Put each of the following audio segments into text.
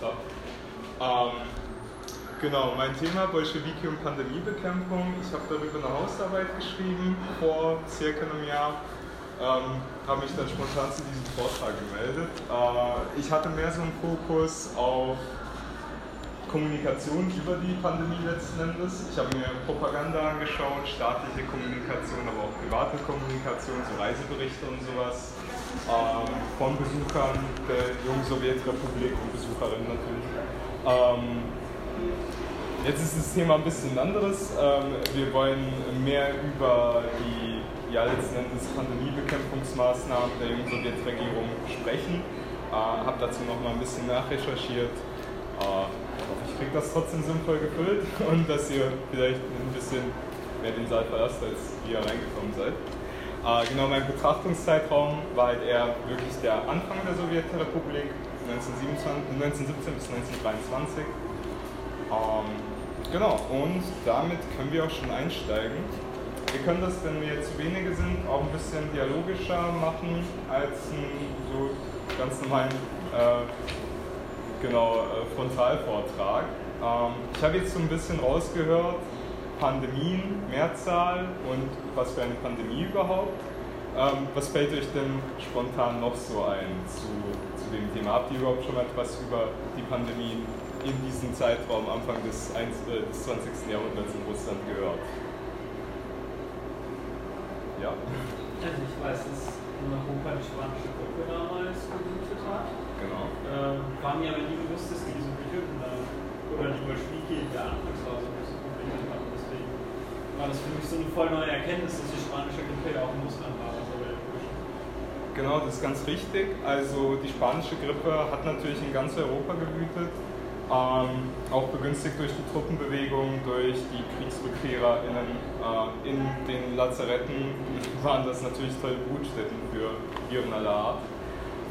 Ähm, genau, mein Thema Bolschewiki und Pandemiebekämpfung. Ich habe darüber eine Hausarbeit geschrieben vor circa einem Jahr. Ähm, habe mich dann spontan zu diesem Vortrag gemeldet. Äh, ich hatte mehr so einen Fokus auf Kommunikation über die Pandemie letzten Endes. Ich habe mir Propaganda angeschaut, staatliche Kommunikation, aber auch private Kommunikation, so Reiseberichte und sowas ähm, von Besuchern der jungen Sowjetrepublik und Besucherinnen natürlich. Ähm, jetzt ist das Thema ein bisschen anderes. Ähm, wir wollen mehr über die ja, letzten Pandemiebekämpfungsmaßnahmen der jungen Sowjetregierung sprechen. Äh, habe dazu noch mal ein bisschen nachrecherchiert. Äh, ich kriege das trotzdem sinnvoll gefüllt und dass ihr vielleicht ein bisschen mehr den Saal verlasst, als ihr reingekommen seid. Äh, genau, mein Betrachtungszeitraum war halt eher wirklich der Anfang der Sowjetrepublik, 1917 bis 1923. Ähm, genau, und damit können wir auch schon einsteigen. Wir können das, wenn wir zu wenige sind, auch ein bisschen dialogischer machen als einen so ganz normalen äh, genau, äh, Frontalvortrag. Ähm, ich habe jetzt so ein bisschen rausgehört, Pandemien, Mehrzahl und was für eine Pandemie überhaupt. Ähm, was fällt euch denn spontan noch so ein zu, zu dem Thema? Habt ihr überhaupt schon mal etwas über die Pandemie in diesem Zeitraum Anfang des, 1, äh, des 20. Jahrhunderts in Russland gehört? Ja. Also ich weiß, dass in Europa die spanische Gruppe damals gewütet hat. Genau. Ähm, war mir aber nie bewusst, dass diese Behörden da oder die Bolschewiki in der Anfangsphase ein bisschen Probleme hatten war das für mich so eine voll neue Erkenntnis, dass die spanische Grippe ja auch in Russland war. Genau, das ist ganz richtig. Also die spanische Grippe hat natürlich in ganz Europa gewütet, ähm, auch begünstigt durch die Truppenbewegung, durch die KriegsrückkehrerInnen äh, in den Lazaretten waren das natürlich tolle Brutstätten für Viren aller Art.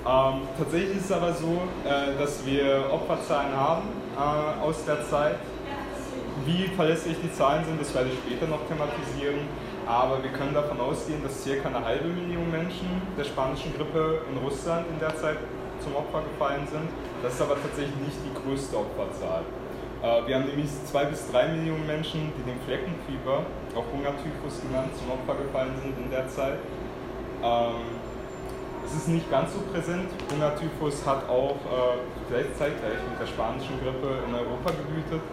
Ähm, tatsächlich ist es aber so, äh, dass wir Opferzahlen haben äh, aus der Zeit, wie verlässlich die Zahlen sind, das werde ich später noch thematisieren. Aber wir können davon ausgehen, dass circa eine halbe Million Menschen der spanischen Grippe in Russland in der Zeit zum Opfer gefallen sind. Das ist aber tatsächlich nicht die größte Opferzahl. Äh, wir haben nämlich zwei bis drei Millionen Menschen, die dem Fleckenfieber, auch Hungertyphus genannt, zum Opfer gefallen sind in der Zeit. Ähm, es ist nicht ganz so präsent. Hungertyphus hat auch äh, zeitgleich mit der spanischen Grippe in Europa gewütet.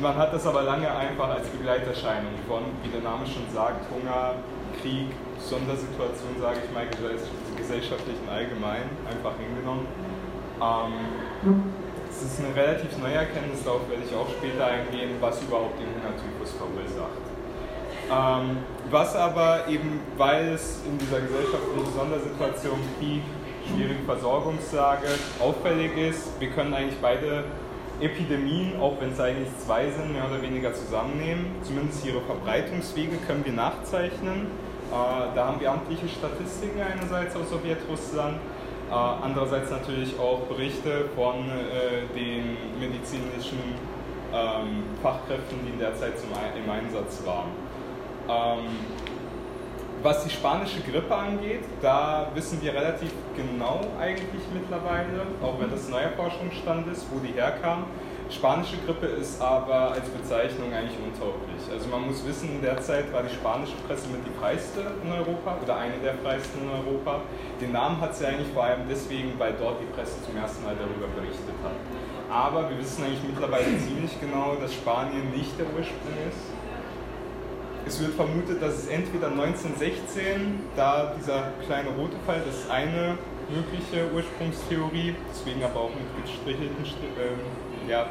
Man hat das aber lange einfach als Begleiterscheinung von, wie der Name schon sagt, Hunger, Krieg, Sondersituation, sage ich mal, gesellschaftlich im Allgemeinen einfach hingenommen. Ähm, es ist eine relativ neue Erkenntnis, darauf werde ich auch später eingehen, was überhaupt den Hungertypus verursacht. Ähm, was aber eben, weil es in dieser gesellschaftlichen Sondersituation Krieg, schwierige Versorgungslage auffällig ist, wir können eigentlich beide Epidemien, auch wenn es eigentlich zwei sind, mehr oder weniger zusammennehmen. Zumindest ihre Verbreitungswege können wir nachzeichnen. Äh, da haben wir amtliche Statistiken einerseits aus Sowjetrussland, äh, andererseits natürlich auch Berichte von äh, den medizinischen ähm, Fachkräften, die in der Zeit im Einsatz waren. Was die spanische Grippe angeht, da wissen wir relativ genau eigentlich mittlerweile, auch wenn das neuer Forschungsstand ist, wo die herkam. Spanische Grippe ist aber als Bezeichnung eigentlich untauglich. Also man muss wissen, in der Zeit war die spanische Presse mit die freiste in Europa oder eine der freisten in Europa. Den Namen hat sie eigentlich vor allem deswegen, weil dort die Presse zum ersten Mal darüber berichtet hat. Aber wir wissen eigentlich mittlerweile ziemlich genau, dass Spanien nicht der Ursprung ist es wird vermutet, dass es entweder 1916, da dieser kleine rote Fall, das ist eine mögliche Ursprungstheorie, deswegen aber auch mit gestrichelten äh, ja,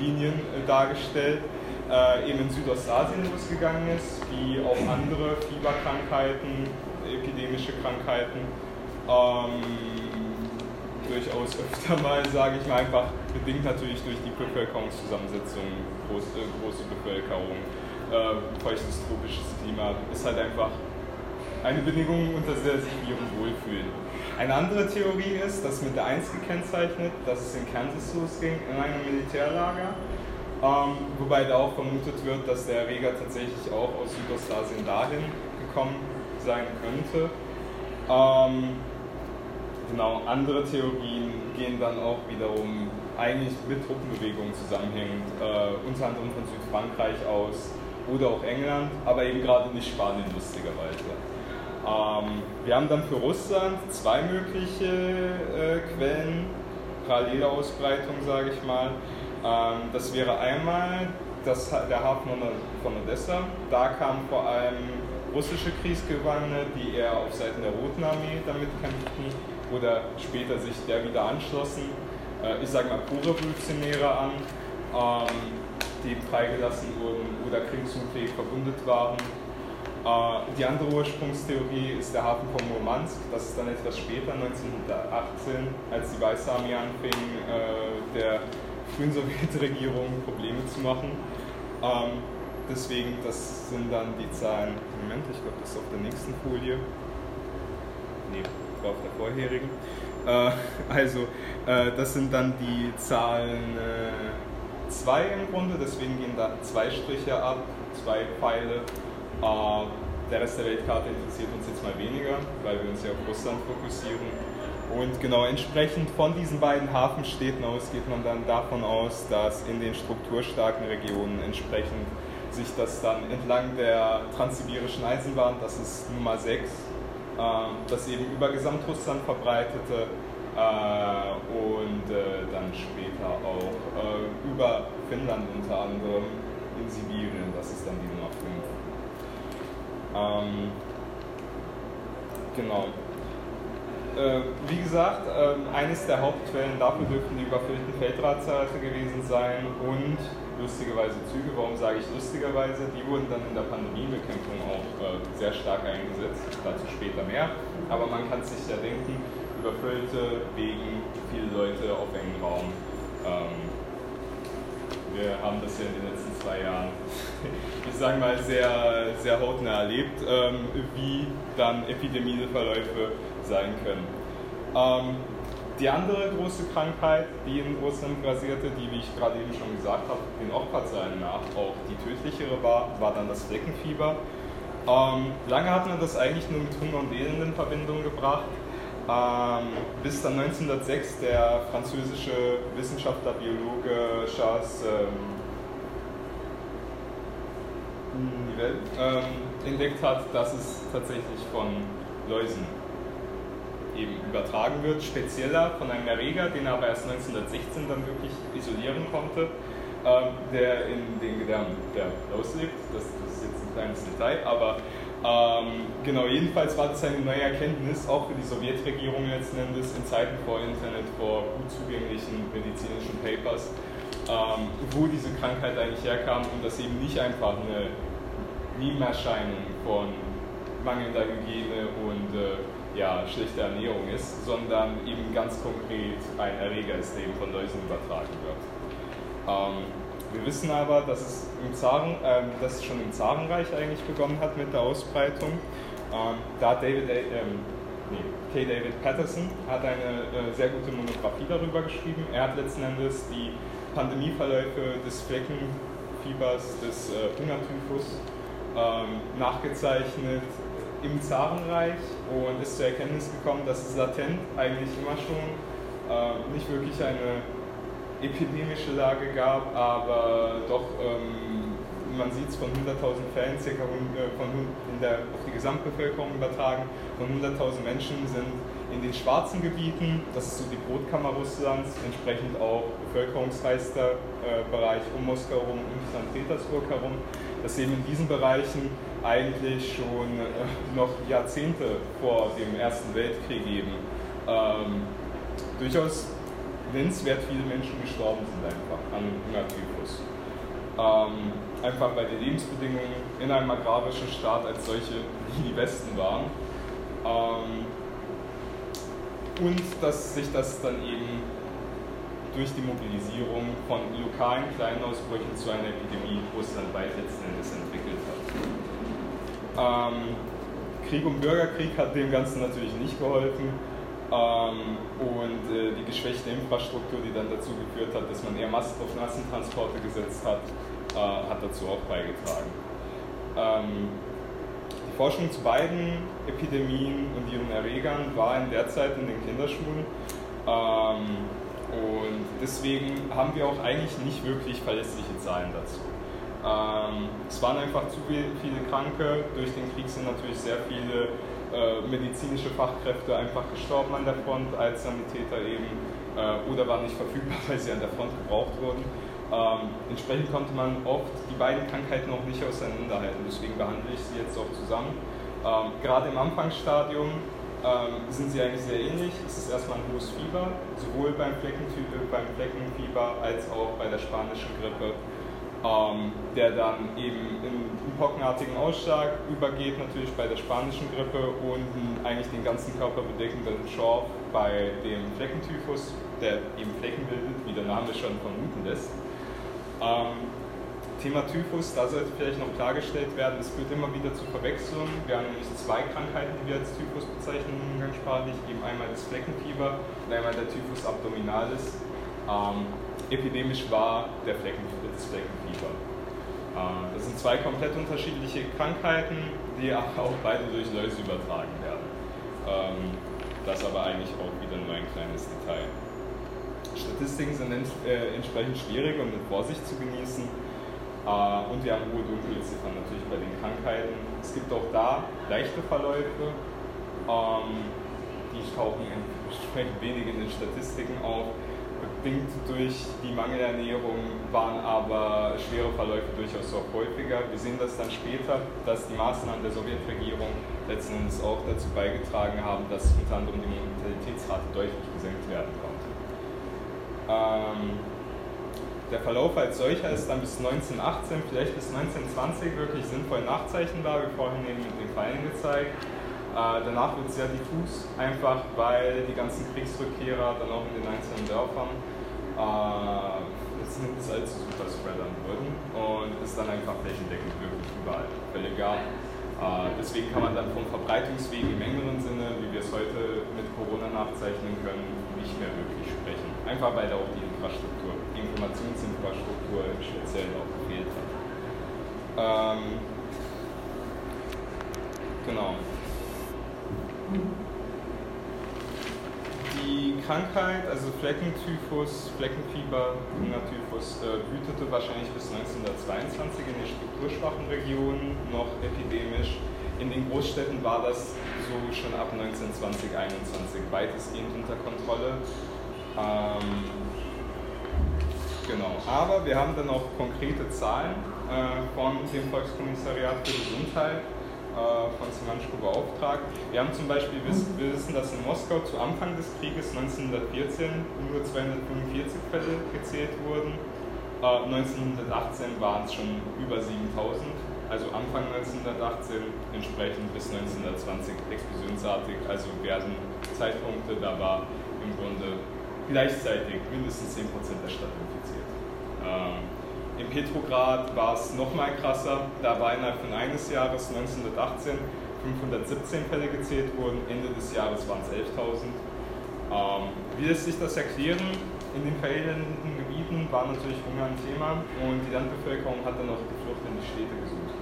Linien äh, dargestellt, äh, eben in Südostasien losgegangen ist, wie auch andere Fieberkrankheiten, epidemische Krankheiten. Ähm, durchaus öfter mal, sage ich mal, einfach bedingt natürlich durch die Bevölkerungszusammensetzung, groß, äh, große Bevölkerung äh, feuchtes tropisches Klima ist halt einfach eine Bedingung, unter der sich Viren wohlfühlen. Eine andere Theorie ist, dass mit der 1 gekennzeichnet, dass es in Kansas losging, in einem Militärlager. Ähm, wobei da auch vermutet wird, dass der Erreger tatsächlich auch aus Südostasien dahin gekommen sein könnte. Ähm, genau, andere Theorien gehen dann auch wiederum eigentlich mit Truppenbewegungen zusammenhängend, äh, unter anderem von Südfrankreich aus oder auch England, aber eben gerade nicht Spanien lustigerweise. Ähm, wir haben dann für Russland zwei mögliche äh, Quellen, parallele Ausbreitung, sage ich mal. Ähm, das wäre einmal das, der Hafen von Odessa. Da kamen vor allem russische Kriegsgefangene, die eher auf Seiten der Roten Armee damit kämpften oder später sich der wieder anschlossen. Äh, ich sage mal Pro-Revolutionäre an, ähm, die freigelassen wurden oder kriegsunfähig verwundet waren. Äh, die andere Ursprungstheorie ist der Hafen von Murmansk. Das ist dann etwas später, 1918, als die Weiße Armee anfing, äh, der frühen Sowjetregierung Probleme zu machen. Ähm, deswegen, das sind dann die Zahlen. Moment, ich glaube, das ist auf der nächsten Folie. Nee, war auf der vorherigen. Äh, also, das sind dann die Zahlen 2 äh, im Grunde, deswegen gehen da zwei Striche ab, zwei Pfeile. Äh, der Rest der Weltkarte interessiert uns jetzt mal weniger, weil wir uns ja auf Russland fokussieren. Und genau entsprechend von diesen beiden Hafenstädten aus geht man dann davon aus, dass in den strukturstarken Regionen entsprechend sich das dann entlang der transsibirischen Eisenbahn, das ist Nummer 6, äh, das eben über Gesamtrussland verbreitete und äh, dann später auch äh, über Finnland unter anderem in Sibirien, das ist dann die Nummer 5. Ähm, genau. Äh, wie gesagt, äh, eines der Hauptquellen dafür dürften die überfüllten Feldradzelte gewesen sein und lustigerweise Züge. Warum sage ich lustigerweise? Die wurden dann in der Pandemiebekämpfung auch äh, sehr stark eingesetzt, dazu später mehr. Aber man kann sich ja denken, überfüllte wegen viele Leute auf engen Raum. Ähm, wir haben das ja in den letzten zwei Jahren, ich sage mal, sehr, sehr hautnah erlebt, ähm, wie dann Epidemieverläufe sein können. Ähm, die andere große Krankheit, die in Russland grasierte, die, wie ich gerade eben schon gesagt habe, den Opferzahlen nach auch die tödlichere war, war dann das Fleckenfieber. Ähm, lange hat man das eigentlich nur mit Hunger und Elend in Verbindung gebracht, bis dann 1906 der französische Wissenschaftler, Biologe Charles ähm, ähm, entdeckt hat, dass es tatsächlich von Läusen eben übertragen wird, spezieller von einem Erreger, den er aber erst 1916 dann wirklich isolieren konnte, ähm, der in den Gedärmen der Laus lebt. Das, das, ist jetzt ein kleines Detail, aber ähm, genau, jedenfalls war das eine neue Erkenntnis, auch für die Sowjetregierung letzten Endes, in Zeiten vor Internet, vor gut zugänglichen medizinischen Papers, ähm, wo diese Krankheit eigentlich herkam und das eben nicht einfach eine Nebenerscheinung von mangelnder Hygiene und äh, ja, schlechte Ernährung ist, sondern eben ganz konkret ein Erreger ist, der eben von Läusen übertragen wird. Ähm, wir wissen aber, dass es, im Zaren, äh, dass es schon im Zarenreich eigentlich begonnen hat mit der Ausbreitung. Ähm, da David, äh, nee, K. David Patterson hat eine äh, sehr gute Monographie darüber geschrieben. Er hat letzten Endes die Pandemieverläufe des Fleckenfiebers, des äh, Hungertyphus ähm, nachgezeichnet im Zarenreich und ist zur Erkenntnis gekommen, dass es latent eigentlich immer schon äh, nicht wirklich eine epidemische Lage gab, aber doch, ähm, man sieht es von 100.000 Fällen, circa äh, von, in der, auf die Gesamtbevölkerung übertragen, von 100.000 Menschen sind in den schwarzen Gebieten, das ist so die Brotkammer Russlands, entsprechend auch bevölkerungsreichster äh, Bereich um Moskau herum und St. Petersburg herum, dass eben in diesen Bereichen eigentlich schon äh, noch Jahrzehnte vor dem Ersten Weltkrieg eben ähm, durchaus nennenswert viele Menschen gestorben sind einfach an Hungertyphus. Ähm, einfach weil die Lebensbedingungen in einem agrarischen Staat als solche nie die besten waren. Ähm, und dass sich das dann eben durch die Mobilisierung von lokalen Kleinausbrüchen zu einer Epidemie russlandweit letzten Endes entwickelt hat. Ähm, Krieg und Bürgerkrieg hat dem Ganzen natürlich nicht geholfen. Ähm, und äh, die geschwächte Infrastruktur, die dann dazu geführt hat, dass man eher Mast auf Massentransporte gesetzt hat, äh, hat dazu auch beigetragen. Ähm, die Forschung zu beiden Epidemien und ihren Erregern war in der Zeit in den Kinderschulen. Ähm, und deswegen haben wir auch eigentlich nicht wirklich verlässliche Zahlen dazu. Es waren einfach zu viele Kranke. Durch den Krieg sind natürlich sehr viele äh, medizinische Fachkräfte einfach gestorben an der Front als Sanitäter eben äh, oder waren nicht verfügbar, weil sie an der Front gebraucht wurden. Ähm, entsprechend konnte man oft die beiden Krankheiten auch nicht auseinanderhalten. Deswegen behandle ich sie jetzt auch zusammen. Ähm, gerade im Anfangsstadium ähm, sind sie eigentlich sehr ähnlich. Es ist erstmal ein hohes Fieber, sowohl beim, beim Fleckenfieber als auch bei der spanischen Grippe, ähm, der dann eben in pockenartigen Ausschlag übergeht, natürlich bei der spanischen Grippe und eigentlich den ganzen Körper bedeckenden Schorf bei dem Fleckentyphus, der eben Flecken bildet, wie der Name schon vermuten lässt. Ähm, Thema Typhus, da sollte vielleicht noch klargestellt werden, es führt immer wieder zu Verwechslungen. Wir haben nämlich zwei Krankheiten, die wir als Typhus bezeichnen umgangssprachlich, eben einmal das Fleckenfieber und einmal der Typhus abdominalis. Ähm, epidemisch war der Flecken, das Fleckenfieber. Äh, das sind zwei komplett unterschiedliche Krankheiten, die auch beide durch Läuse übertragen werden. Ähm, das aber eigentlich auch wieder nur ein kleines Detail. Statistiken sind äh, entsprechend schwierig und mit Vorsicht zu genießen. Äh, und wir haben hohe Dunkelziffern natürlich bei den Krankheiten. Es gibt auch da leichte Verläufe, ähm, die tauchen entsprechend wenig in den Statistiken auf. Bedingt durch die Mangelernährung waren aber schwere Verläufe durchaus auch häufiger. Wir sehen das dann später, dass die Maßnahmen der Sowjetregierung letzten Endes auch dazu beigetragen haben, dass unter anderem die Mortalitätsrate deutlich gesenkt werden konnte. Ähm, der Verlauf als solcher ist dann bis 1918, vielleicht bis 1920 wirklich sinnvoll nachzeichnbar, wie vorhin eben mit den Pfeilen gezeigt. Äh, danach wird es sehr diffus, einfach weil die ganzen Kriegsrückkehrer dann auch in den einzelnen Dörfern äh, letzten Endes als Superspreadern wurden und es dann einfach flächendeckend wirklich überall Fälle gab. Äh, deswegen kann man dann vom Verbreitungsweg im engeren Sinne, wie wir es heute mit Corona nachzeichnen können, nicht mehr wirklich sprechen. Einfach weil da auch die Infrastruktur, die Informationsinfrastruktur im Speziellen auch gefehlt hat. Ähm, genau. Die Krankheit, also Fleckentyphus, Fleckenfieber, Hungertyphus, äh, wütete wahrscheinlich bis 1922 in den strukturschwachen Regionen noch epidemisch. In den Großstädten war das so schon ab 1920, 21 weitestgehend unter Kontrolle. Ähm, genau, aber wir haben dann auch konkrete Zahlen äh, von dem Volkskommissariat für Gesundheit von Simanschko beauftragt. Wir haben zum Beispiel, wir wissen, dass in Moskau zu Anfang des Krieges 1914 nur 245 Fälle gezählt wurden. Äh, 1918 waren es schon über 7000 also Anfang 1918, entsprechend bis 1920 explosionsartig, also werden Zeitpunkte, da war im Grunde gleichzeitig mindestens 10% der Stadt infiziert. In Petrograd war es nochmal krasser, da war innerhalb von eines Jahres 1918 517 Fälle gezählt wurden, Ende des Jahres waren es 11.000. Ähm, wie lässt sich das erklären? In den verelendeten Gebieten war natürlich Hunger ein Thema und die Landbevölkerung hat dann auch die Flucht in die Städte gesucht.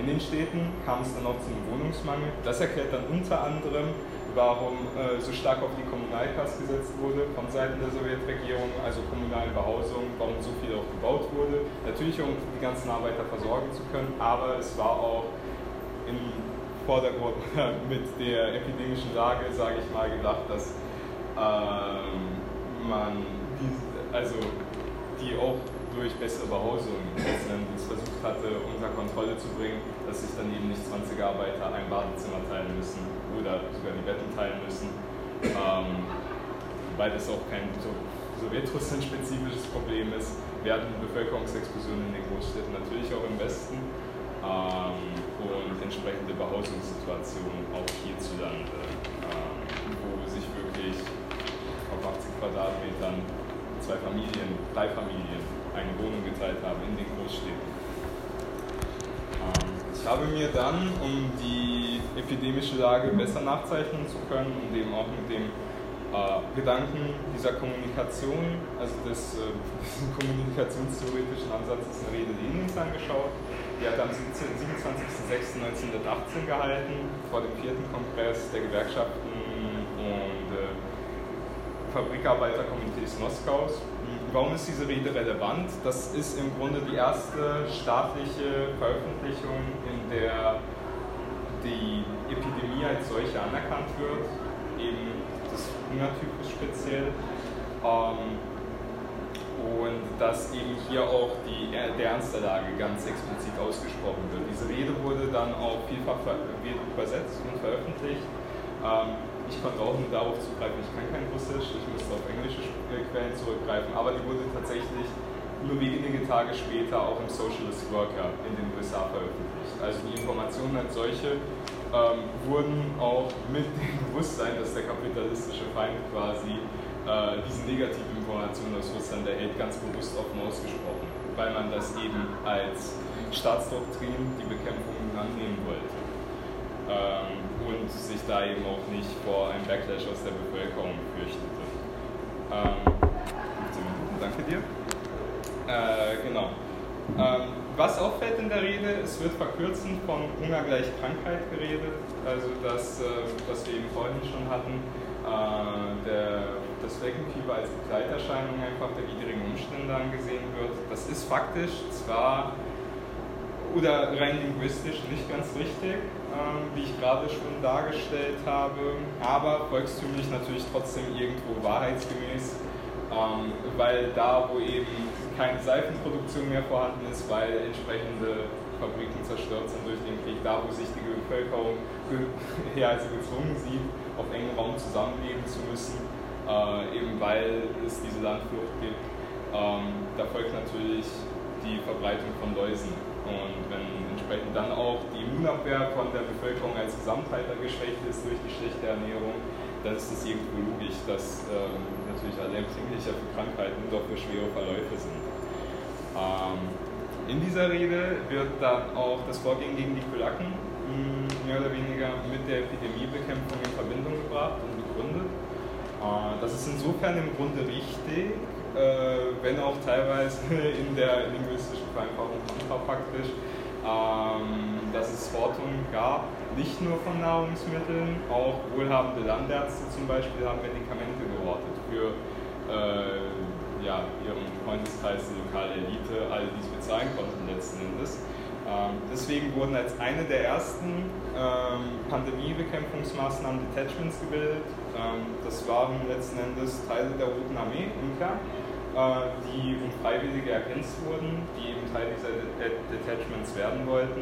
In den Städten kam es dann auch zum Wohnungsmangel. Das erklärt dann unter anderem, warum äh, so stark auf die Kommunalkasse gesetzt wurde von Seiten der Sowjetregierung, also kommunale Behausung, warum so viel auch gebaut wurde. Natürlich, um die ganzen Arbeiter versorgen zu können, aber es war auch im Vordergrund mit der epidemischen Lage, sage ich mal, gedacht, dass ähm, man die, also die auch durch bessere Behausung letzten versucht hatte, unter Kontrolle zu bringen, dass sich dann eben nicht 20 Arbeiter ein Badezimmer teilen müssen oder sogar die Betten teilen müssen. Ähm, weil das auch kein so Sowjetrussland-spezifisches Problem ist. Wir hatten Bevölkerungsexplosionen in den Großstädten, natürlich auch im Westen ähm, und entsprechende Behausungssituationen auch hierzulande, ähm, wo sich wirklich auf 80 Quadratmetern zwei Familien, drei Familien eine Wohnung geteilt haben in den Großstädten. Ähm, ich habe mir dann, um die epidemische Lage besser nachzeichnen zu können und eben auch mit dem äh, Gedanken dieser Kommunikation, also des, äh, kommunikationstheoretischen Ansatzes eine Rede Lenins angeschaut. Die hat am 27.06.1918 gehalten, vor dem vierten Kongress der Gewerkschaften und äh, Fabrikarbeiterkomitees Moskaus. Warum ist diese Rede relevant? Das ist im Grunde die erste staatliche Veröffentlichung, in der die Epidemie als solche anerkannt wird, eben des Hungertypus speziell. Ähm, und dass eben hier auch die, der Ernst der Lage ganz explizit ausgesprochen wird. Diese Rede wurde dann auch vielfach übersetzt und veröffentlicht. Ähm, ich konnte auch nur darauf zugreifen, ich kann kein Russisch, ich musste auf englische Quellen zurückgreifen, aber die wurde tatsächlich nur wenige Tage später auch im Socialist Worker in den USA veröffentlicht. Also die Informationen als solche ähm, wurden auch mit dem Bewusstsein, dass der kapitalistische Feind quasi äh, diese negativen Informationen aus Russland erhält, ganz bewusst offen ausgesprochen, weil man das eben als Staatsdoktrin die Bekämpfung annehmen wollte. Ähm, und sich da eben auch nicht vor einem Backlash aus der Bevölkerung fürchtete. Ähm, 15 Minuten, danke dir. Äh, genau. Ähm, was auffällt in der Rede, es wird verkürzend von Hunger gleich Krankheit geredet, also das, äh, was wir eben vorhin schon hatten, äh, der, das Fleckenfieber als Begleiterscheinung einfach der widrigen Umstände angesehen wird. Das ist faktisch zwar oder rein linguistisch nicht ganz richtig, ähm, wie ich gerade schon dargestellt habe, aber volkstümlich natürlich trotzdem irgendwo wahrheitsgemäß, ähm, weil da, wo eben keine Seifenproduktion mehr vorhanden ist, weil entsprechende Fabriken zerstört sind durch den Krieg, da, wo sich die Bevölkerung ja, also gezwungen sieht, auf engem Raum zusammenleben zu müssen, äh, eben weil es diese Landflucht gibt, ähm, da folgt natürlich die Verbreitung von Läusen. Und wenn entsprechend dann auch die Immunabwehr von der Bevölkerung als Gesamtheit geschwächt ist durch die schlechte Ernährung, dann ist es irgendwo logisch, dass ähm, natürlich alle empfänglicher für Krankheiten auch für schwere Verläufe sind. Ähm, in dieser Rede wird dann auch das Vorgehen gegen die Kulaken hm, mehr oder weniger mit der Epidemiebekämpfung in Verbindung gebracht und begründet. Äh, das ist insofern im Grunde richtig, äh, wenn auch teilweise in der linguistischen Vereinfachung kontrafaktisch, ähm, dass es Fortungen gab, nicht nur von Nahrungsmitteln, auch wohlhabende Landärzte zum Beispiel haben Medikamente gehortet für äh, ja, ihren Freundeskreis, die lokale Elite, alle, die es bezahlen konnten letzten Endes. Ähm, deswegen wurden als eine der ersten ähm, Pandemiebekämpfungsmaßnahmen Detachments gebildet. Ähm, das waren letzten Endes Teile der Roten Armee im die um Freiwillige ergänzt wurden, die eben Teil dieser Detachments werden wollten,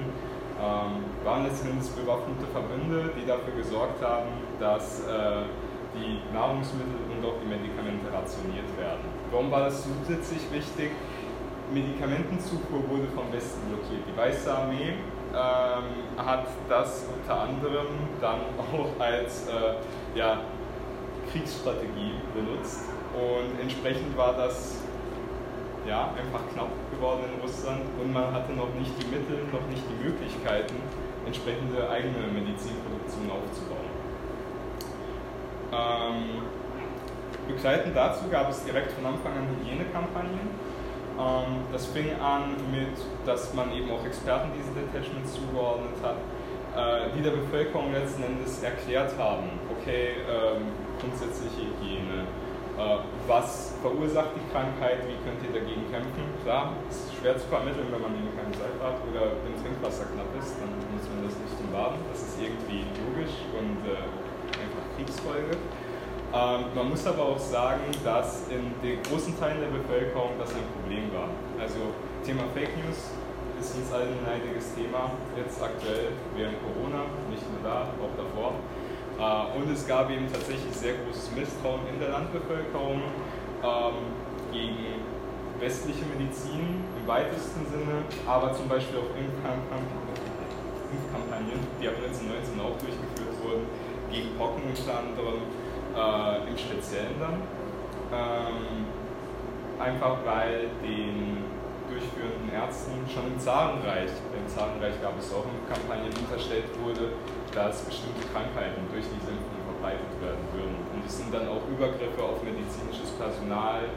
ähm, waren letztendlich bewaffnete Verbünde, die dafür gesorgt haben, dass äh, die Nahrungsmittel und auch die Medikamente rationiert werden. Warum war das zusätzlich wichtig? Medikamentenzufuhr wurde vom Westen blockiert. Die Weiße Armee ähm, hat das unter anderem dann auch als äh, ja, Kriegsstrategie benutzt und entsprechend war das ja, einfach knapp geworden in Russland und man hatte noch nicht die Mittel, noch nicht die Möglichkeiten, entsprechende eigene Medizinproduktion aufzubauen. Ähm, begleitend dazu gab es direkt von Anfang an Hygienekampagnen. Ähm, das fing an mit, dass man eben auch Experten diese Detachments zugeordnet hat, äh, die der Bevölkerung letzten Endes erklärt haben, okay, ähm, grundsätzliche Hygiene, was verursacht die Krankheit, wie könnt ihr dagegen kämpfen? Klar, ist schwer zu vermitteln, wenn man eben keine Seife hat oder wenn Trinkwasser knapp ist, dann muss man das nicht zum Baden. Das ist irgendwie logisch und äh, einfach Kriegsfolge. Ähm, man muss aber auch sagen, dass in den großen Teilen der Bevölkerung das ein Problem war. Also Thema Fake News ist uns allen ein leidiges Thema, jetzt aktuell während Corona, nicht nur da, auch davor. Äh, und es gab eben tatsächlich sehr großes Misstrauen in der Landbevölkerung ähm, gegen westliche Medizin im weitesten Sinne, aber zum Beispiel auch Impfkampagnen, die ab 1919 auch durchgeführt wurden, gegen Pocken unter anderem, äh, im Speziellen dann. Ähm, einfach weil den durchführenden Ärzten schon im Zarenreich, im Zarenreich gab es auch Impfkampagnen unterstellt wurde, dass bestimmte Krankheiten durch diese Impfung verbreitet werden würden. Und es sind dann auch Übergriffe auf medizinisches Personal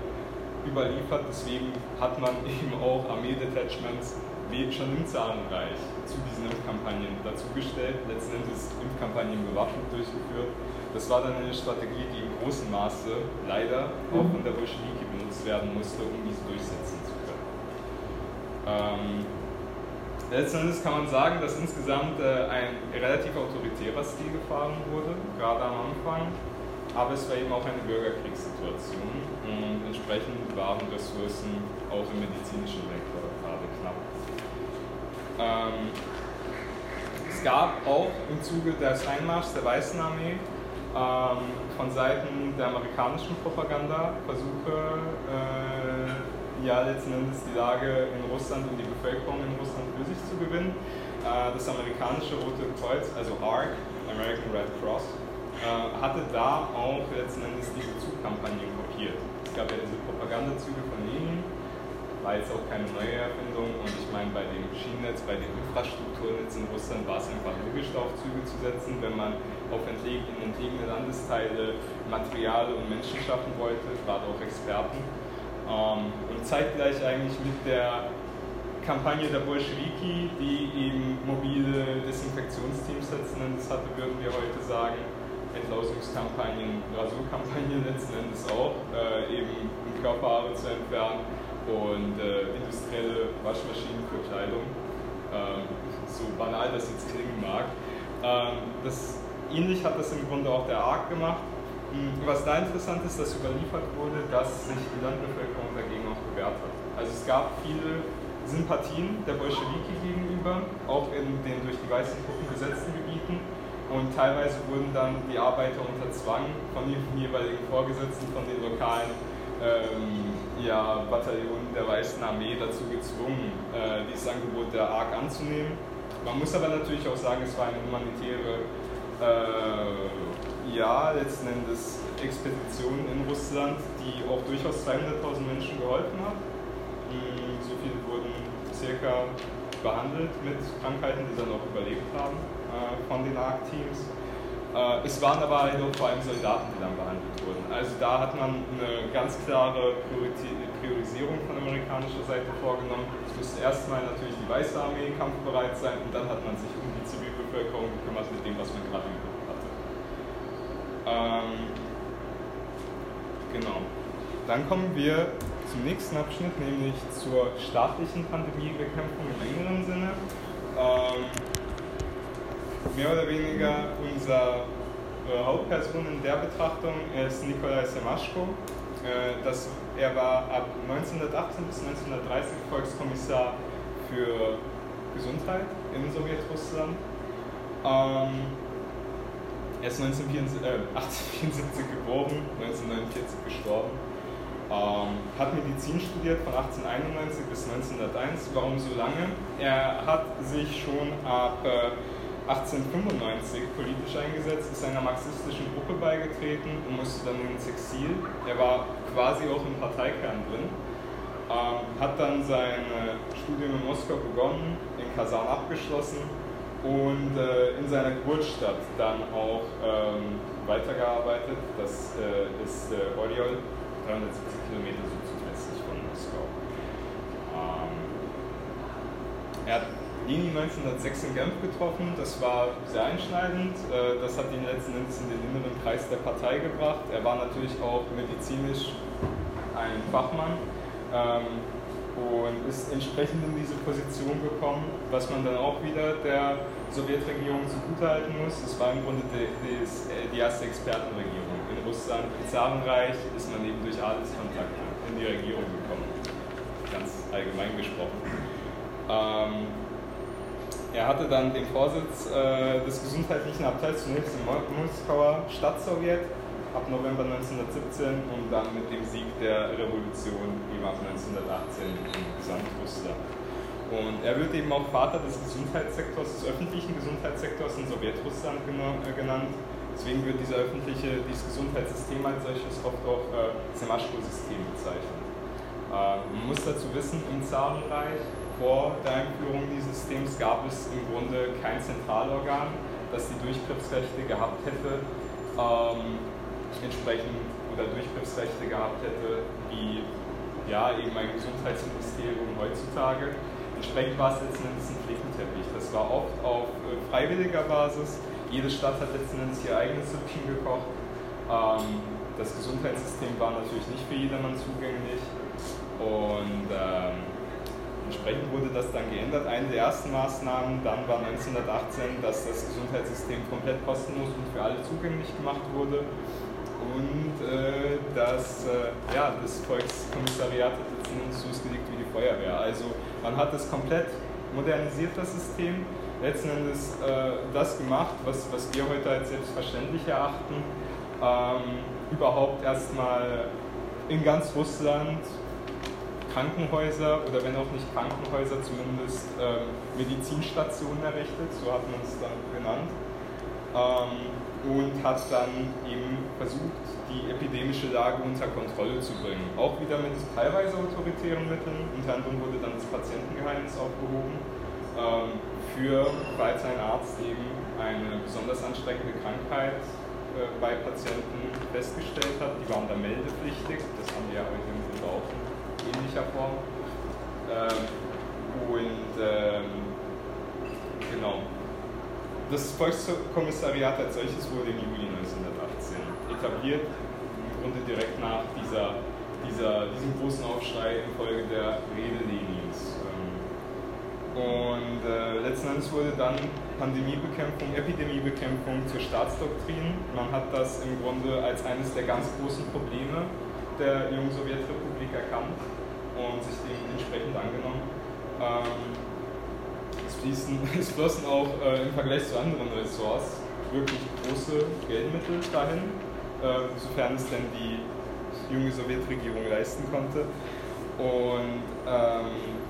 überliefert. Deswegen hat man eben auch Armee-Detachments wie schon im Zarenreich zu diesen Impfkampagnen dazugestellt, letzten Endes Impfkampagnen bewaffnet durchgeführt. Das war dann eine Strategie, die im großen Maße leider auch von der Bolschewiki benutzt werden musste, um diese können. Ähm, letzten Endes kann man sagen, dass insgesamt äh, ein relativ autoritärer Stil gefahren wurde, gerade am Anfang. Aber es war eben auch eine Bürgerkriegssituation und entsprechend waren Ressourcen auch im medizinischen Sektor gerade knapp. Ähm, es gab auch im Zuge des Einmarschs der Weißen Armee ähm, von Seiten der amerikanischen Propaganda Versuche, äh, ja letzten Endes die Lage in Russland und die Bevölkerung in Russland für sich zu gewinnen. Äh, das amerikanische Rote Kreuz, also ARC, American Red Cross, äh, hatte da auch letzten Endes diese Zugkampagnen kopiert. Es gab ja diese Propagandazüge von Lenin, war jetzt auch keine neue Erfindung und ich meine, bei dem Schienennetz, bei dem Infrastrukturnetz in Russland war es einfach logisch, da auf Züge zu setzen, wenn man auf in entlegene Landesteile Material und Menschen schaffen wollte, gerade auch Experten. Ähm, und zeitgleich eigentlich mit der Kampagne der Bolschewiki, die eben mobile Desinfektionsteams setzen Endes hatte, würden wir heute sagen, Entlausungskampagnen, Rasurkampagnen letzten Endes auch, äh, eben um Körperhaare zu entfernen und äh, industrielle Waschmaschinen für Kleidung. Ähm, so banal das jetzt klingen mag. Ähm, das, ähnlich hat das im Grunde auch der ARC gemacht. Hm, was da interessant ist, dass überliefert wurde, dass sich die Landbevölkerung dagegen auch gewehrt hat. Also es gab viele Sympathien der Bolschewiki gegenüber, auch in den durch die weißen Truppen besetzten Gebieten. Und teilweise wurden dann die Arbeiter unter Zwang von den jeweiligen Vorgesetzten, von den lokalen ähm, ja, Bataillon der Weißen Armee dazu gezwungen, äh, dieses Angebot der ARK anzunehmen. Man muss aber natürlich auch sagen, es war eine humanitäre, äh, ja, letzten Endes Expedition in Russland, die auch durchaus 200.000 Menschen geholfen hat. So viele wurden circa behandelt mit Krankheiten, die dann auch überlebt haben äh, von den ARK-Teams. Äh, es waren aber halt auch vor allem Soldaten, die dann behandelt wurden. Also da hat man eine ganz klare Priorisierung von amerikanischer Seite vorgenommen. Es musste erstmal natürlich die Weiße Armee kampfbereit sein und dann hat man sich um die Zivilbevölkerung gekümmert mit dem, was man gerade hatte. Ähm, genau. Dann kommen wir zum nächsten Abschnitt, nämlich zur staatlichen Pandemiebekämpfung im engeren Sinne. Ähm, mehr oder weniger unser äh, Hauptperson in der Betrachtung ist Nikolai Semaschko. Äh, das, er war ab 1918 bis 1930 Volkskommissar für Gesundheit in Sowjetrussland. Ähm, er ist 1974, äh, 1874 geboren, 1949 gestorben. Ähm, hat Medizin studiert von 1891 bis 1901. Warum so lange? Er hat sich schon ab äh, 1895 politisch eingesetzt, ist einer marxistischen Gruppe beigetreten und musste dann ins Exil. Er war quasi auch im Parteikern drin, ähm, hat dann sein äh, Studium in Moskau begonnen, in Kasan abgeschlossen und äh, in seiner Geburtsstadt dann auch ähm, weitergearbeitet. Das äh, ist äh, Oriol, 370 Kilometer südwestlich von Moskau. Ähm, er hat Lini 1906 in Genf getroffen. Das war sehr einschneidend. Äh, das hat ihn letzten Endes in den inneren Kreis der Partei gebracht. Er war natürlich auch medizinisch ein Fachmann ähm, und ist entsprechend in diese Position gekommen, was man dann auch wieder der Sowjetregierung zugutehalten muss. Es war im Grunde die, die erste Expertenregierung. In Russland, im Zarenreich, ist man eben durch Adelskontakte in die Regierung gekommen. Ganz allgemein gesprochen. Ähm, er hatte dann den Vorsitz äh, des gesundheitlichen Abteils zunächst im Moskauer Stadtsowjet ab November 1917 und dann mit dem Sieg der Revolution eben ab 1918 in Gesamtrussland. Und er wird eben auch Vater des Gesundheitssektors, des öffentlichen Gesundheitssektors in Sowjetrussland äh, genannt. Deswegen wird dieser öffentliche, dieses Gesundheitssystem als solches oft auch äh, Semaschko-System bezeichnet. Äh, man muss dazu wissen, im Zarenreich vor der Einführung dieses Systems gab es im Grunde kein Zentralorgan, das die Durchgriffsrechte gehabt hätte ähm, entsprechend oder Durchgriffsrechte gehabt hätte, wie ja, eben ein Gesundheitsministerium heutzutage. Entsprechend war es letzten Endes ein Flickenteppich. Das war oft auf äh, freiwilliger Basis. Jede Stadt hat letzten Endes ihr eigenes Süppchen gekocht. Ähm, das Gesundheitssystem war natürlich nicht für jedermann zugänglich. Und ähm, Entsprechend wurde das dann geändert. Eine der ersten Maßnahmen dann war 1918, dass das Gesundheitssystem komplett kostenlos und für alle zugänglich gemacht wurde. Und äh, das, äh, ja, das Volkskommissariat hat jetzt nun so gelegt wie die Feuerwehr. Also man hat es komplett modernisiert, das System. Letzten Endes äh, das gemacht, was, was wir heute als selbstverständlich erachten. Ähm, überhaupt erstmal in ganz Russland Krankenhäuser oder wenn auch nicht Krankenhäuser, zumindest ähm, Medizinstationen errichtet, so hat man es dann genannt. Ähm, und hat dann eben versucht, die epidemische Lage unter Kontrolle zu bringen. Auch wieder mit teilweise autoritären Mitteln. Unter anderem wurde dann das Patientengeheimnis aufgehoben, ähm, für, falls ein Arzt eben eine besonders anstrengende Krankheit äh, bei Patienten festgestellt hat. Die waren da meldepflichtig, das haben wir ja heute im Grunde auch ähnlicher Form. Ähm, und ähm, genau. Das Volkskommissariat als solches wurde im Juli 1918 etabliert, im Grunde direkt nach dieser, dieser, diesem großen Aufschrei infolge der Rede Lenins. Ähm, und äh, letzten Endes wurde dann Pandemiebekämpfung, Epidemiebekämpfung zur Staatsdoktrin. Man hat das im Grunde als eines der ganz großen Probleme der jungen Sowjetrepublik erkannt und sich dem entsprechend angenommen. Ähm, es, fließen, es flossen auch äh, im Vergleich zu anderen Ressorts wirklich große Geldmittel dahin, sofern es denn die junge Sowjetregierung leisten konnte. Und ähm,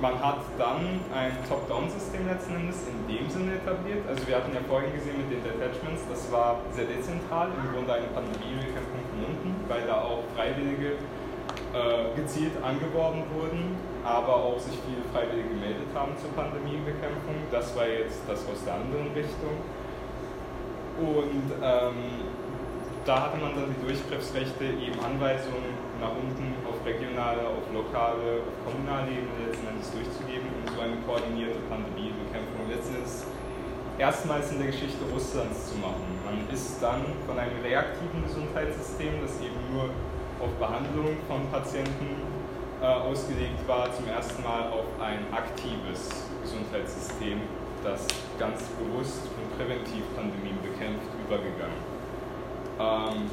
man hat dann ein Top-Down-System letzten Endes in dem Sinne etabliert. Also wir hatten ja vorhin gesehen mit den Detachments, das war sehr dezentral, im Grunde eine Pandemiebekämpfung von unten, weil da auch Freiwillige äh, gezielt angeworben wurden, aber auch sich viele Freiwillige gemeldet haben zur Pandemiebekämpfung. Das war jetzt das aus der anderen Richtung. Und ähm, da hatte man dann die Durchgriffsrechte, eben Anweisungen nach unten auf regionale, auf lokale, auf kommunale Ebene letzten Endes durchzugeben, um so eine koordinierte Pandemiebekämpfung letzten Endes erstmals in der Geschichte Russlands zu machen. Man ist dann von einem reaktiven Gesundheitssystem, das eben nur auf Behandlung von Patienten äh, ausgelegt war, zum ersten Mal auf ein aktives Gesundheitssystem, das ganz bewusst und präventiv Pandemien bekämpft, übergegangen. Ähm,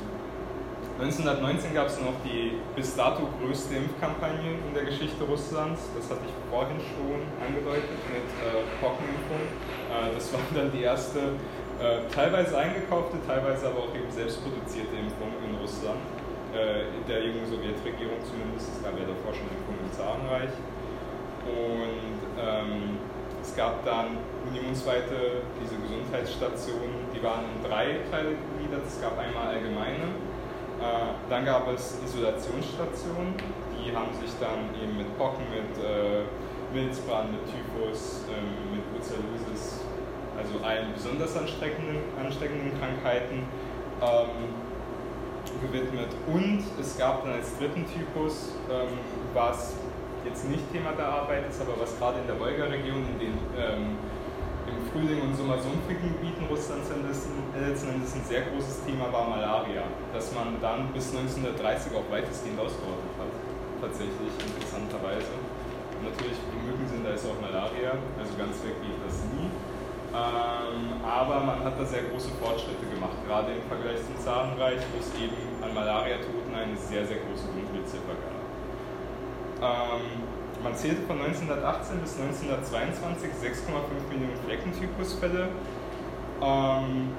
1919 gab es noch die bis dato größte Impfkampagne in der Geschichte Russlands. Das hatte ich vorhin schon angedeutet mit äh, Pockenimpfung. Äh, das war dann die erste äh, teilweise eingekaufte, teilweise aber auch eben selbstproduzierte Impfung in Russland. Äh, in der jungen Sowjetregierung zumindest. Es gab ja davor schon Impfungen im Zarenreich. Und ähm, es gab dann unionsweite diese Gesundheitsstationen, die waren in drei Teile gegliedert. Es gab einmal allgemeine, äh, dann gab es Isolationsstationen, die haben sich dann eben mit Pocken, mit äh, Milzbrand, mit Typhus, ähm, mit Brucellosis, also allen besonders ansteckenden, ansteckenden Krankheiten ähm, gewidmet. Und es gab dann als dritten Typus, ähm, was jetzt nicht Thema der Arbeit ist, aber was gerade in der Wolga-Region, in den ähm, im Frühling und Sommer sumpfigen Russlands letzten Endes ein sehr großes Thema war Malaria, das man dann bis 1930 auch weitestgehend ausgerottet hat. Tatsächlich, interessanterweise. Und natürlich, die Mücken sind, da ist auch Malaria, also ganz weg geht das nie. Ähm, aber man hat da sehr große Fortschritte gemacht, gerade im Vergleich zum Zarenreich, wo es eben an Malariatoten eine sehr, sehr große Dunkelziffer gab. Ähm, man zählte von 1918 bis 1922 6,5 Millionen Fleckentypusfälle. Ähm,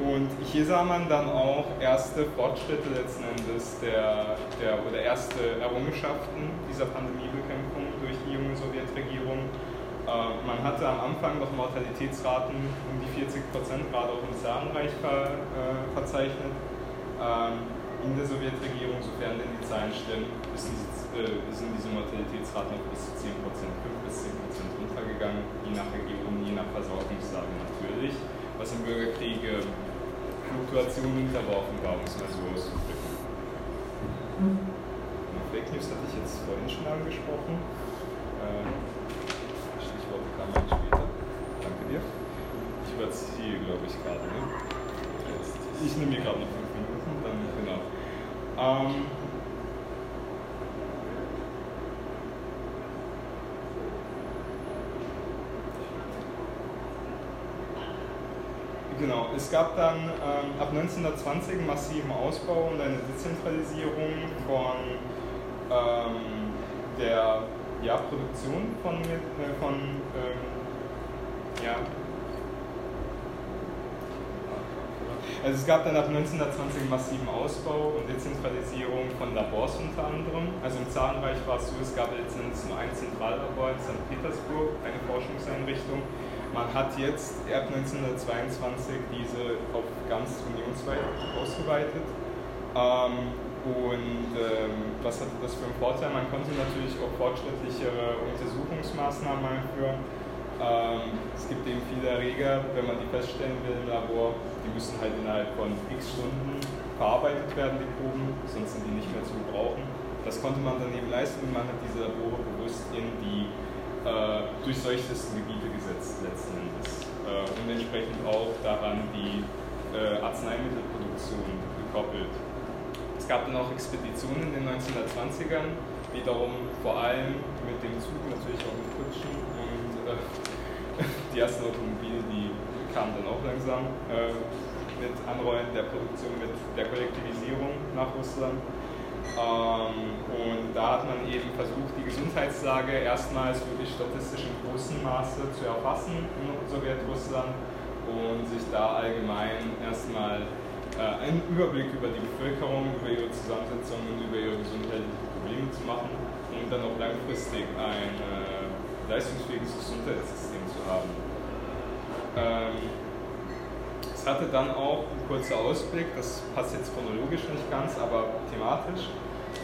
und hier sah man dann auch erste Fortschritte letzten Endes der, der, oder erste Errungenschaften dieser Pandemiebekämpfung durch die junge Sowjetregierung. Äh, man hatte am Anfang noch Mortalitätsraten um die 40 Prozent, gerade auch im Zarenreich ver, äh, verzeichnet. Ähm, in der Sowjetregierung, sofern denn die Zahlen stimmen, ist äh, sind diese Mortalitätsraten auf bis zu 10%, 5 bis 10% runtergegangen, je nach Region, je nach Versorgungslage natürlich, was im Bürgerkrieg Fluktuationen unterworfen war, um es mal so auszudrücken. Fake News hatte ich jetzt vorhin schon angesprochen. Äh, Stichwort kam dann später. Danke dir. Ich überziehe, glaube ich, gerade. Ne? Ich nehme mir gerade noch fünf Minuten, dann genau. Ähm, Genau, es gab dann ähm, ab 1920 einen massiven Ausbau und eine Dezentralisierung von ähm, der ja, Produktion von, äh, von ähm, ja, Also es gab dann ab 1920 einen massiven Ausbau und Dezentralisierung von Labors unter anderem. Also im Zarenreich war es so, es gab letztendlich nur ein Zentrallabor in St. Petersburg, eine Forschungseinrichtung. Man hat jetzt ab 1922 diese auf ganz unionsweit ausgeweitet. Ähm, und ähm, was hatte das für einen Vorteil? Man konnte natürlich auch fortschrittlichere Untersuchungsmaßnahmen einführen. Ähm, es gibt eben viele Erreger, wenn man die feststellen will im Labor, die müssen halt innerhalb von x Stunden verarbeitet werden, die Proben, sonst sind die nicht mehr zu gebrauchen. Das konnte man dann eben leisten und man hat diese Labore bewusst in die äh, durchseuchtesten Gebiete gesetzt letzten Endes. Äh, und entsprechend auch daran die äh, Arzneimittelproduktion gekoppelt gab dann auch Expeditionen in den 1920ern, wiederum vor allem mit dem Zug, natürlich auch mit Kutschen und äh, die ersten Automobile, die kamen dann auch langsam äh, mit Anrollen der Produktion, mit der Kollektivisierung nach Russland. Ähm, und da hat man eben versucht, die Gesundheitslage erstmals wirklich statistisch in großem Maße zu erfassen in Sowjetrussland und sich da allgemein erstmal äh, einen Überblick über die Bevölkerung, über ihre Zusammensetzung und über ihre gesundheitlichen Probleme zu machen und dann auch langfristig ein äh, leistungsfähiges Gesundheitssystem zu haben. Es hatte dann auch ein kurzer Ausblick, das passt jetzt chronologisch nicht ganz, aber thematisch.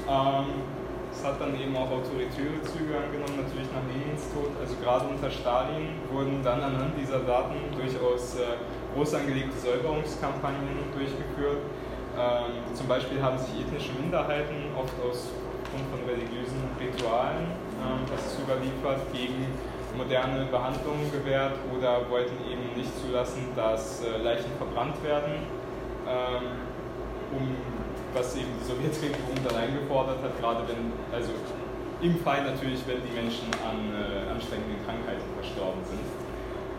Ähm, es hat dann eben auch autoritäre Züge angenommen, natürlich nach Lenins Tod. Also gerade unter Stalin wurden dann anhand dieser Daten durchaus äh, groß angelegte Säuberungskampagnen durchgeführt. Ähm, zum Beispiel haben sich ethnische Minderheiten oft aus Grund von religiösen Ritualen, ähm, das ist überliefert, gegen moderne Behandlungen gewährt oder wollten eben nicht zulassen, dass äh, Leichen verbrannt werden, ähm, um was eben die Sowjetregierung dann eingefordert hat, gerade wenn, also im Fall natürlich, wenn die Menschen an äh, ansteckenden Krankheiten verstorben sind.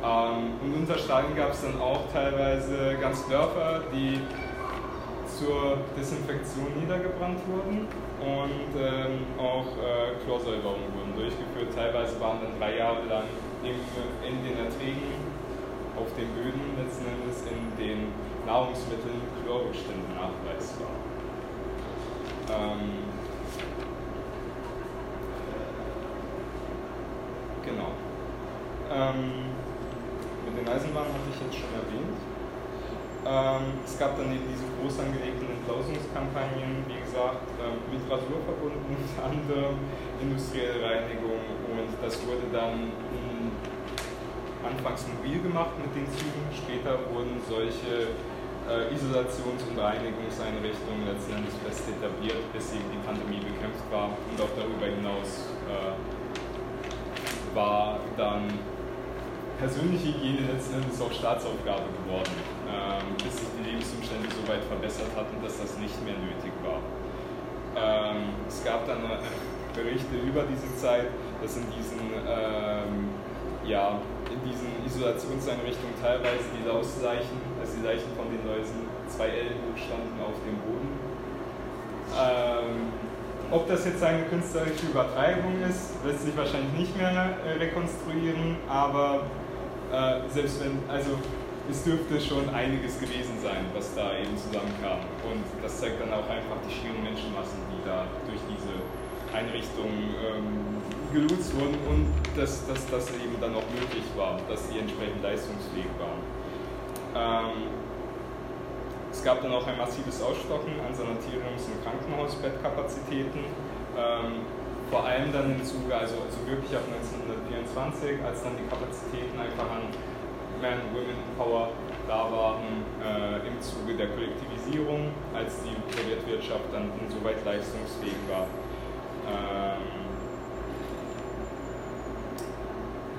Ähm, und unter Stalin gab es dann auch teilweise ganz Dörfer, die zur Desinfektion niedergebrannt wurden und ähm, auch äh, Chlorsäuberungen wurden durchgeführt. Teilweise waren dann drei Jahre lang im, in den Erträgen auf den Böden letzten Endes in den Nahrungsmitteln Chlorrückstände nachweisbar. Ähm, genau. Ähm, mit den Eisenbahnen hatte ich jetzt schon erwähnt. Ähm, es gab dann eben diese groß angelegten Entlausungskampagnen, wie gesagt, ähm, mit Rasur verbunden, unter anderem industrielle Reinigung und das wurde dann anfangs mobil gemacht mit den Zügen. Später wurden solche äh, Isolations- und Reinigungseinrichtungen letzten Endes fest etabliert, bis eben die Pandemie bekämpft war. Und auch darüber hinaus äh, war dann persönliche Hygiene letzten Endes auch Staatsaufgabe geworden, ähm, bis sich die Lebensumstände so weit verbessert hatten, dass das nicht mehr nötig war. Ähm, es gab dann äh, Berichte über diese Zeit, dass in diesen ähm, ja, in diesen Isolationseinrichtungen teilweise die Lausleichen, also die Leichen von den Läusen, zwei Ellen hoch standen auf dem Boden. Ähm, ob das jetzt eine künstlerische Übertreibung ist, lässt sich wahrscheinlich nicht mehr äh, rekonstruieren, aber äh, selbst wenn, also es dürfte schon einiges gewesen sein, was da eben zusammenkam. Und das zeigt dann auch einfach die schieren Menschenmassen, die da durch diese Einrichtung ähm, gelutzt wurden und dass, dass das eben dann auch möglich war, dass sie entsprechend leistungsfähig waren. Ähm, es gab dann auch ein massives Ausstocken an Sanatoriums- und Krankenhausbettkapazitäten, ähm, vor allem dann im Zuge, also, also wirklich ab 1924, als dann die Kapazitäten einfach an Man, Women Power da waren äh, im Zuge der Kollektivisierung, als die Sowjetwirtschaft dann insoweit leistungsfähig war. Ähm,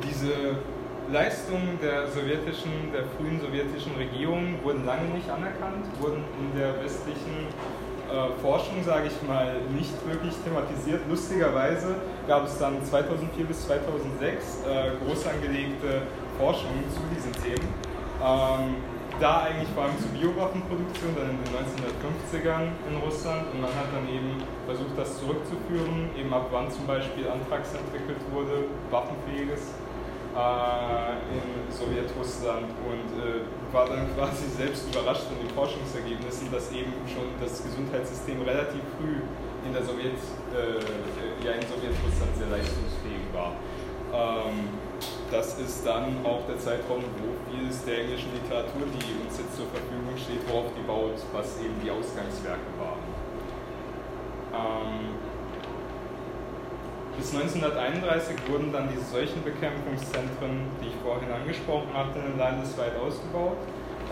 diese Leistungen der sowjetischen, der frühen sowjetischen Regierung wurden lange nicht anerkannt, wurden in der westlichen äh, Forschung, sage ich mal, nicht wirklich thematisiert. Lustigerweise gab es dann 2004 bis 2006 äh, groß angelegte Forschungen zu diesen Themen. Ähm, da eigentlich vor allem zur Biowaffenproduktion, dann in den 1950ern in Russland und man hat dann eben versucht, das zurückzuführen, eben ab wann zum Beispiel Anthrax entwickelt wurde, waffenfähiges äh, in Sowjetrussland und äh, war dann quasi selbst überrascht von den Forschungsergebnissen, dass eben schon das Gesundheitssystem relativ früh in der Sowjet, äh, ja in Sowjetrussland sehr leistungsfähig war. Ähm, das ist dann auch der Zeitraum, wo vieles der englischen Literatur, die uns jetzt zur Verfügung steht, worauf die baut, was eben die Ausgangswerke waren. Bis 1931 wurden dann diese Seuchenbekämpfungszentren, die ich vorhin angesprochen hatte, landesweit ausgebaut.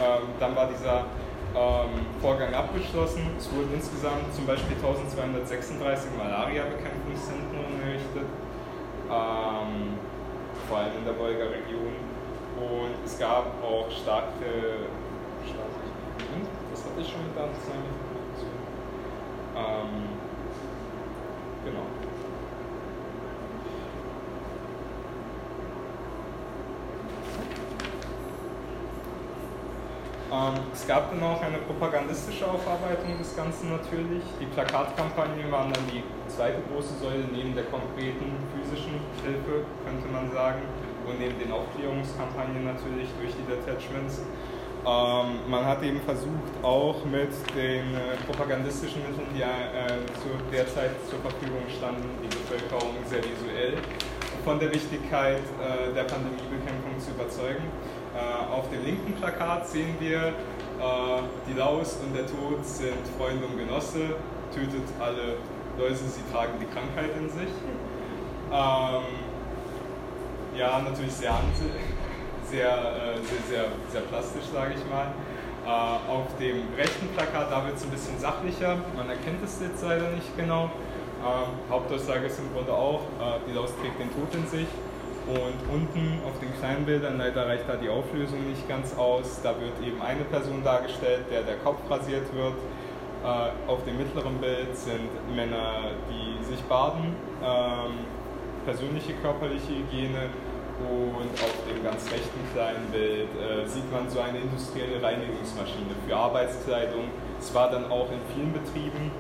Ähm, dann war dieser ähm, Vorgang abgeschlossen. Es wurden insgesamt zum Beispiel 1236 Malaria-Bekämpfungszentren errichtet, ähm, vor allem in der Wolga-Region. Und es gab auch starke, das hatte ich schon mit der. Ähm, genau. Ähm, es gab dann auch eine propagandistische Aufarbeitung des Ganzen natürlich. Die Plakatkampagnen waren dann die zweite große Säule neben der konkreten physischen Hilfe, könnte man sagen, und neben den Aufklärungskampagnen natürlich durch die Detachments. Ähm, man hat eben versucht, auch mit den äh, propagandistischen Mitteln, die äh, zu der Zeit zur Verfügung standen, die Bevölkerung sehr visuell von der Wichtigkeit äh, der Pandemiebekämpfung zu überzeugen. Äh, auf dem linken Plakat sehen wir, äh, die Laus und der Tod sind Freunde und Genosse, tötet alle Läuse, sie tragen die Krankheit in sich. Ähm, ja, natürlich sehr, sehr, äh, sehr, sehr, sehr plastisch, sage ich mal. Äh, auf dem rechten Plakat, da wird es ein bisschen sachlicher, man erkennt es jetzt leider nicht genau. Ähm, Hauptaussage ist im Grunde auch, äh, die Laus trägt den Tod in sich. Und unten auf den kleinen Bildern, leider reicht da die Auflösung nicht ganz aus, da wird eben eine Person dargestellt, der der Kopf rasiert wird. Äh, auf dem mittleren Bild sind Männer, die sich baden, ähm, persönliche körperliche Hygiene und auf dem ganz rechten kleinen Bild äh, sieht man so eine industrielle Reinigungsmaschine für Arbeitskleidung. Es war dann auch in vielen Betrieben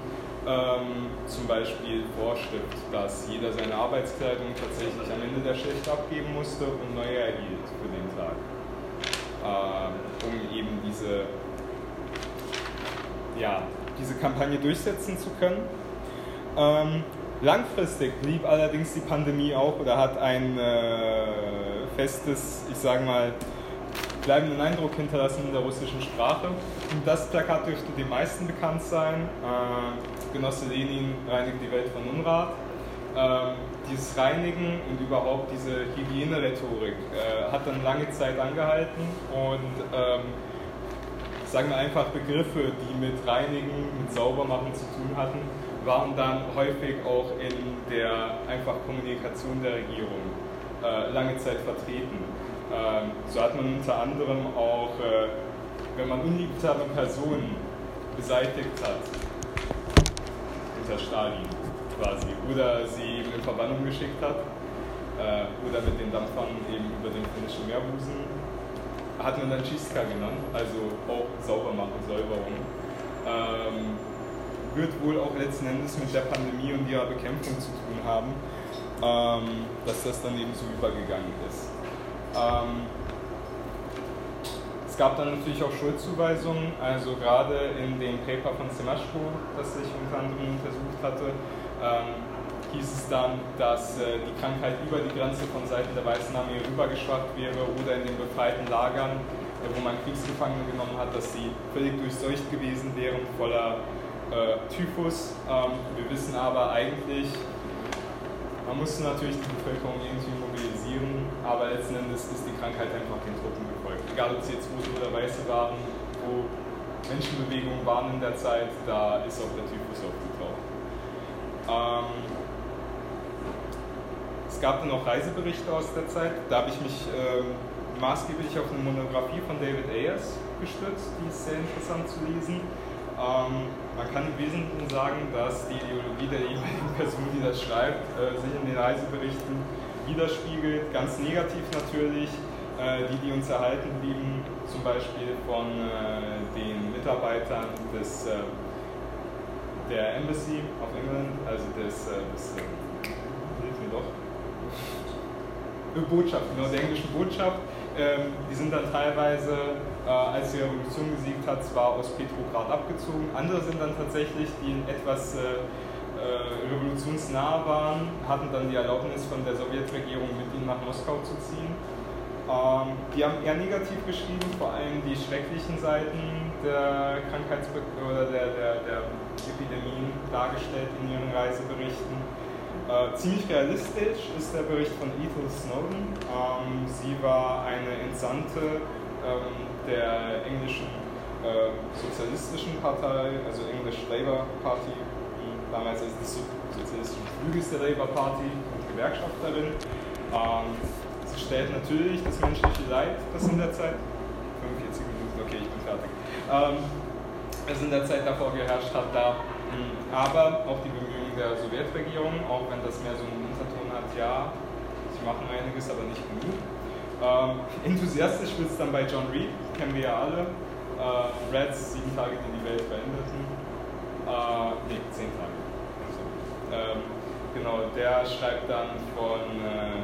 ähm, zum Beispiel vorschreibt, dass jeder seine Arbeitskleidung tatsächlich am Ende der Schicht abgeben musste und neue erhielt für den Tag. Ähm, um eben diese, ja, diese Kampagne durchsetzen zu können. Ähm, langfristig blieb allerdings die Pandemie auch oder hat ein äh, festes, ich sage mal, bleibenden Eindruck hinterlassen in der russischen Sprache. Und das Plakat dürfte den meisten bekannt sein. Äh, Genosse Lenin reinigt die Welt von Unrat. Ähm, dieses Reinigen und überhaupt diese Hygienerhetorik äh, hat dann lange Zeit angehalten und ähm, sagen wir einfach Begriffe, die mit Reinigen, mit Saubermachen zu tun hatten, waren dann häufig auch in der einfach Kommunikation der Regierung äh, lange Zeit vertreten. So hat man unter anderem auch, äh, wenn man unliebsame Personen beseitigt hat, unter Stalin quasi. Oder sie in Verbannung geschickt hat. Äh, oder mit den Dampfern eben über den finnischen Meerbusen. Hat man dann Czistka genannt, also auch Saubermachen, Säuberung. Ähm, wird wohl auch letzten Endes mit der Pandemie und ihrer Bekämpfung zu tun haben, ähm, dass das dann eben so übergegangen ist. Ähm, es gab dann natürlich auch Schuldzuweisungen, also gerade in dem Paper von Semashko, das ich unter anderem untersucht hatte, ähm, hieß es dann, dass äh, die Krankheit über die Grenze von Seiten der Weißen Armee rübergeschwappt wäre oder in den befreiten Lagern, äh, wo man Kriegsgefangene genommen hat, dass sie völlig durchseucht gewesen wären, voller äh, Typhus. Ähm, wir wissen aber eigentlich man musste natürlich die Bevölkerung irgendwie mobilisieren, aber letzten Endes ist die Krankheit einfach den Truppen gefolgt. Egal ob sie jetzt Rote oder Weiße waren, wo Menschenbewegungen waren in der Zeit, da ist auch der Typhus aufgetaucht. Ähm, es gab dann auch Reiseberichte aus der Zeit, da habe ich mich ähm, maßgeblich auf eine Monographie von David Ayers gestützt, die ist sehr interessant zu lesen. Ähm, man kann im Wesentlichen sagen, dass die Ideologie der jeweiligen Person, die das schreibt, äh, sich in den Reiseberichten widerspiegelt. Ganz negativ natürlich, äh, die, die uns erhalten blieben, zum Beispiel von äh, den Mitarbeitern des, äh, der Embassy of England, also des, des hilf mir doch, Botschaft, genau, der englischen Botschaft. Ähm, die sind dann teilweise äh, als die Revolution gesiegt hat, zwar aus Petrograd abgezogen, andere sind dann tatsächlich, die etwas äh, äh, revolutionsnah waren, hatten dann die Erlaubnis von der Sowjetregierung, mit ihnen nach Moskau zu ziehen. Ähm, die haben eher negativ geschrieben, vor allem die schrecklichen Seiten der Krankheits- oder der, der, der Epidemien dargestellt in ihren Reiseberichten. Äh, ziemlich realistisch ist der Bericht von Ethel Snowden. Ähm, sie war eine Entsandte ähm, der englischen äh, sozialistischen Partei, also English Labour Party, damals als das sozialistische Flügels der Labour Party und Gewerkschafterin. Ähm, sie stellt natürlich das menschliche Leid, das in der Zeit, 45 Minuten, okay, ich bin fertig, ähm, das in der Zeit davor geherrscht hat, da. Aber auch die Bemühungen der Sowjetregierung, auch wenn das mehr so einen Unterton hat, ja, sie machen einiges, aber nicht genug. Ähm, enthusiastisch wird es dann bei John Reed, kennen wir ja alle. Äh, Reds, sieben Tage, die die Welt veränderten. Äh, ne, zehn Tage. Ähm, genau, der schreibt dann von äh,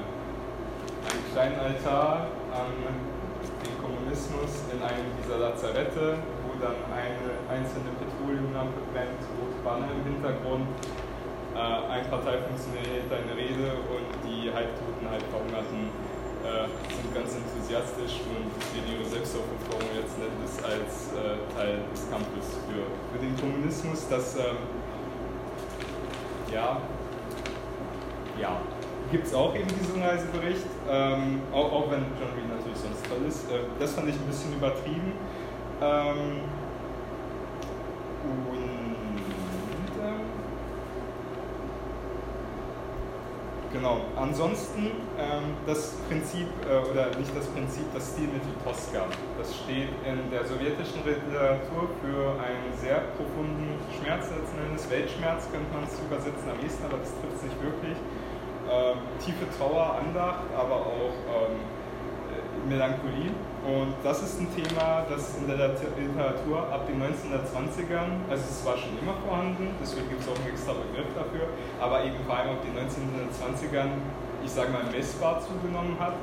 einem kleinen Altar an den Kommunismus in einem dieser Lazarette, wo dann eine einzelne Petroleumlampe brennt, rote Banner im Hintergrund. Äh, ein Parteifunktionär hält eine Rede und die halbtoten, halb verhungerten äh, sind ganz enthusiastisch und sehen ihre Selbstaufopferung letzten Endes als äh, Teil des Kampfes für, für den Kommunismus. Das, ähm, ja, ja, gibt es auch eben diesen Reisebericht, ähm, auch, auch, wenn John Reed natürlich sonst toll ist. Äh, das fand ich ein bisschen übertrieben. Ähm, und Genau. Ansonsten ähm, das Prinzip, äh, oder nicht das Prinzip, das Stilmittel Tosca. Das steht in der sowjetischen Literatur für einen sehr profunden Schmerz letzten Endes. Weltschmerz könnte man es übersetzen am ehesten, aber das trifft es nicht wirklich. Ähm, tiefe Trauer, Andacht, aber auch ähm, Melancholie. Und das ist ein Thema, das in der Literatur ab den 1920ern, also es war schon immer vorhanden, deswegen gibt es auch einen extra Begriff dafür, aber eben vor allem ab den 1920ern, ich sage mal, messbar zugenommen hat.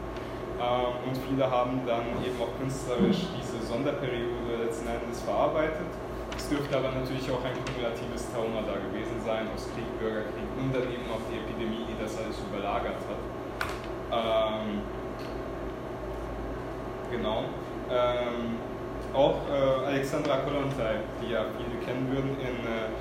Ähm, und viele haben dann eben auch künstlerisch diese Sonderperiode letzten Endes verarbeitet. Es dürfte aber natürlich auch ein kumulatives Trauma da gewesen sein aus Krieg, Bürgerkrieg und dann eben auch die Epidemie, die das alles überlagert hat. Genau. Ähm, auch äh, Alexandra Kollontai, die ja viele kennen würden, in äh,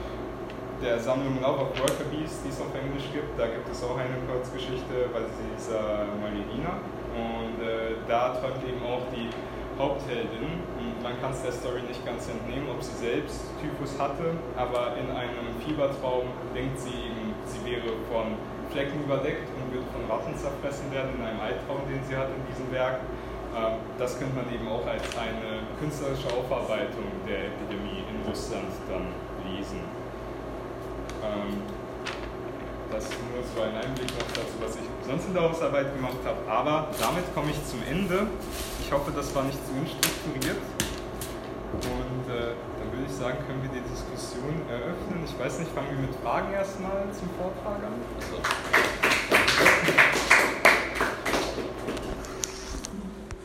der Sammlung Love of Worker Bees, die es auf Englisch gibt, da gibt es auch eine Kurzgeschichte, weil sie ist äh, Malivina und äh, da träumt eben auch die Hauptheldin, und man kann es der Story nicht ganz entnehmen, ob sie selbst Typhus hatte, aber in einem Fiebertraum denkt sie eben, sie wäre von Flecken überdeckt und wird von Ratten zerfressen werden in einem Albtraum, den sie hat in diesem Werk. Ähm, das könnte man eben auch als eine künstlerische Aufarbeitung der Epidemie in Russland dann lesen. Ähm, das nur so ein Einblick noch dazu, was ich sonst in der Hausarbeit gemacht habe. Aber damit komme ich zum Ende. Ich hoffe, das war nicht zu unstrukturiert. Und äh, dann würde ich sagen, können wir die Diskussion eröffnen. Ich weiß nicht, fangen wir mit Fragen erstmal zum Vortrag an?